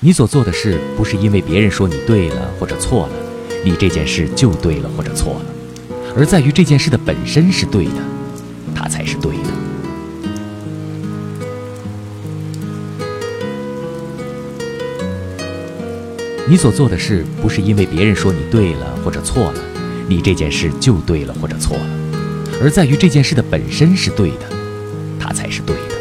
你所做的事不是因为别人说你对了或者错了你这件事就对了或者错了而在于这件事的本身是对的它才是对的。你所做的事不是因为别人说你对了或者错了你这件事就对了或者错了而在于这件事的本身是对的它才是对的。